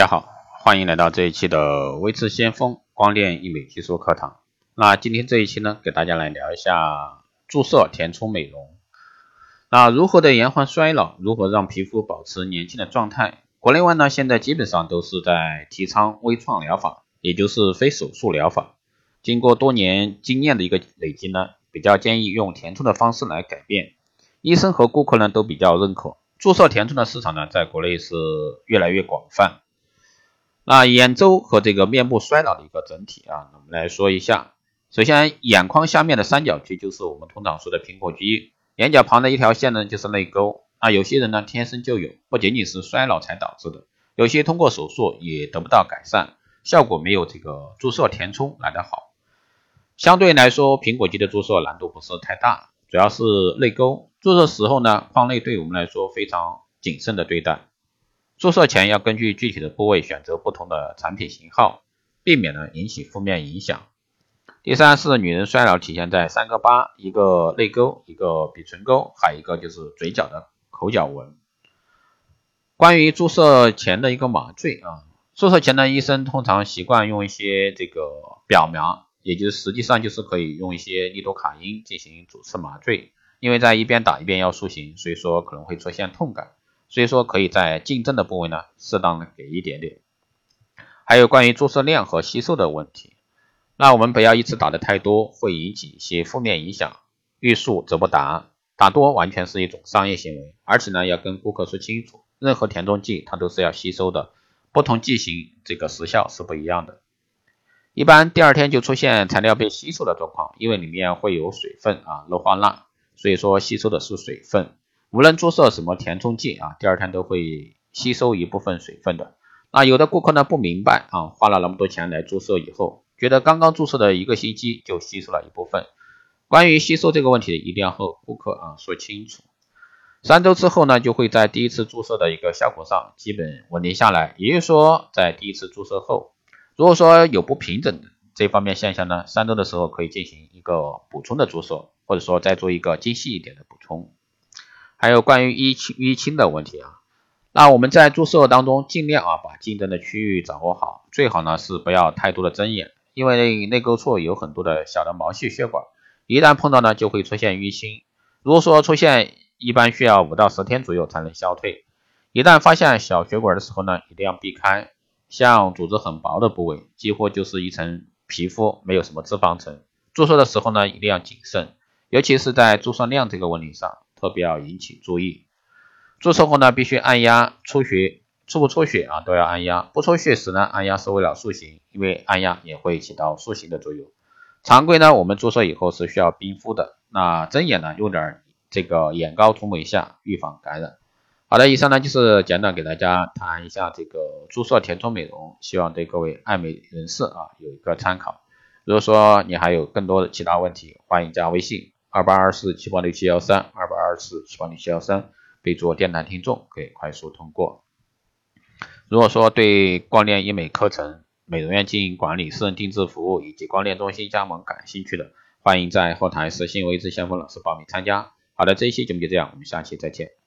大家好，欢迎来到这一期的微智先锋光电医美技术课堂。那今天这一期呢，给大家来聊一下注射填充美容。那如何的延缓衰老？如何让皮肤保持年轻的状态？国内外呢，现在基本上都是在提倡微创疗法，也就是非手术疗法。经过多年经验的一个累积呢，比较建议用填充的方式来改变。医生和顾客呢都比较认可。注射填充的市场呢，在国内是越来越广泛。那眼周和这个面部衰老的一个整体啊，我们来说一下。首先，眼眶下面的三角区就是我们通常说的苹果肌，眼角旁的一条线呢就是泪沟。啊，有些人呢天生就有，不仅仅是衰老才导致的，有些通过手术也得不到改善，效果没有这个注射填充来得好。相对来说，苹果肌的注射难度不是太大，主要是泪沟。注射时候呢，眶内对我们来说非常谨慎的对待。注射前要根据具体的部位选择不同的产品型号，避免呢引起负面影响。第三是女人衰老体现在三个疤，一个泪沟，一个鼻唇沟，还有一个就是嘴角的口角纹。关于注射前的一个麻醉啊，注射前呢，医生通常习惯用一些这个表苗，也就是实际上就是可以用一些利多卡因进行主次麻醉。因为在一边打一边要塑形，所以说可能会出现痛感，所以说可以在竞争的部位呢适当的给一点点。还有关于注射量和吸收的问题，那我们不要一次打的太多，会引起一些负面影响。欲速则不达，打多完全是一种商业行为，而且呢要跟顾客说清楚，任何填充剂它都是要吸收的，不同剂型这个时效是不一样的。一般第二天就出现材料被吸收的状况，因为里面会有水分啊，氯化钠。所以说吸收的是水分，无论注射什么填充剂啊，第二天都会吸收一部分水分的。那有的顾客呢不明白啊，花了那么多钱来注射以后，觉得刚刚注射的一个星期就吸收了一部分。关于吸收这个问题，一定要和顾客啊说清楚。三周之后呢，就会在第一次注射的一个效果上基本稳定下来。也就是说，在第一次注射后，如果说有不平整这方面现象呢，三周的时候可以进行一个补充的注射。或者说再做一个精细一点的补充，还有关于淤青淤青的问题啊，那我们在注射当中尽量啊把竞争的区域掌握好，最好呢是不要太多的针眼，因为内沟处有很多的小的毛细血管，一旦碰到呢就会出现淤青。如果说出现，一般需要五到十天左右才能消退。一旦发现小血管的时候呢，一定要避开，像组织很薄的部位，几乎就是一层皮肤，没有什么脂肪层。注射的时候呢，一定要谨慎。尤其是在注射量这个问题上，特别要引起注意。注射后呢，必须按压出血，出不出血啊都要按压。不出血时呢，按压是为了塑形，因为按压也会起到塑形的作用。常规呢，我们注射以后是需要冰敷的。那针眼呢，用点这个眼膏涂抹一下，预防感染。好的，以上呢就是简短给大家谈一下这个注射填充美容，希望对各位爱美人士啊有一个参考。如果说你还有更多的其他问题，欢迎加微信。二八二四七八六七幺三，二八二四七八六七幺三，备注电台听众可以快速通过。如果说对光电医美课程、美容院经营管理、私人定制服务以及光电中心加盟感兴趣的，欢迎在后台私信微之先锋老师报名参加。好的，这一期节目就这样，我们下期再见。